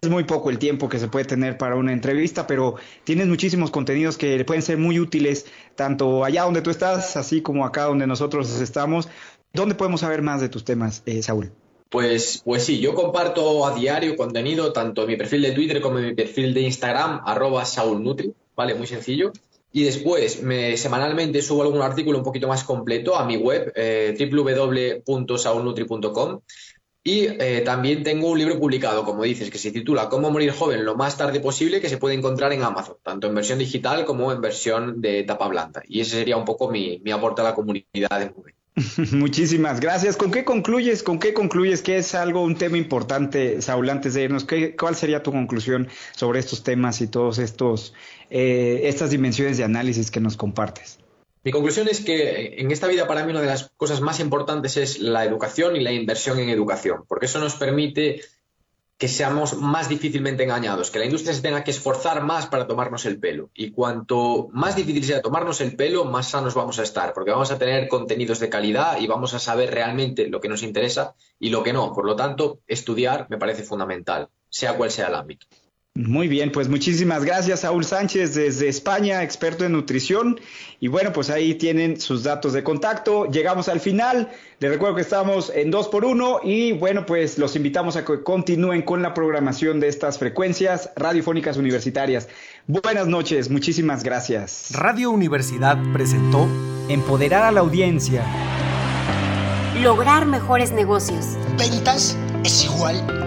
Es muy poco el tiempo que se puede tener para una entrevista, pero tienes muchísimos contenidos que pueden ser muy útiles, tanto allá donde tú estás, así como acá donde nosotros estamos. ¿Dónde podemos saber más de tus temas, eh, Saúl? Pues, pues sí, yo comparto a diario contenido tanto en mi perfil de Twitter como en mi perfil de Instagram, arroba saulnutri, ¿vale? Muy sencillo. Y después, me, semanalmente subo algún artículo un poquito más completo a mi web, eh, www.saulnutri.com. Y eh, también tengo un libro publicado, como dices, que se titula Cómo morir joven lo más tarde posible, que se puede encontrar en Amazon, tanto en versión digital como en versión de tapa blanda. Y ese sería un poco mi, aporte a la comunidad de Moving. Muchísimas gracias. ¿Con qué concluyes? ¿Con qué concluyes que es algo, un tema importante, Saúl, antes de irnos? ¿qué, ¿Cuál sería tu conclusión sobre estos temas y todos estos eh, estas dimensiones de análisis que nos compartes? Mi conclusión es que en esta vida para mí una de las cosas más importantes es la educación y la inversión en educación, porque eso nos permite que seamos más difícilmente engañados, que la industria se tenga que esforzar más para tomarnos el pelo. Y cuanto más difícil sea tomarnos el pelo, más sanos vamos a estar, porque vamos a tener contenidos de calidad y vamos a saber realmente lo que nos interesa y lo que no. Por lo tanto, estudiar me parece fundamental, sea cual sea el ámbito. Muy bien, pues muchísimas gracias, Saúl Sánchez desde España, experto en nutrición. Y bueno, pues ahí tienen sus datos de contacto. Llegamos al final. Les recuerdo que estamos en 2 por 1 y bueno, pues los invitamos a que continúen con la programación de estas frecuencias radiofónicas universitarias. Buenas noches, muchísimas gracias. Radio Universidad presentó Empoderar a la audiencia. Lograr mejores negocios. Ventas es igual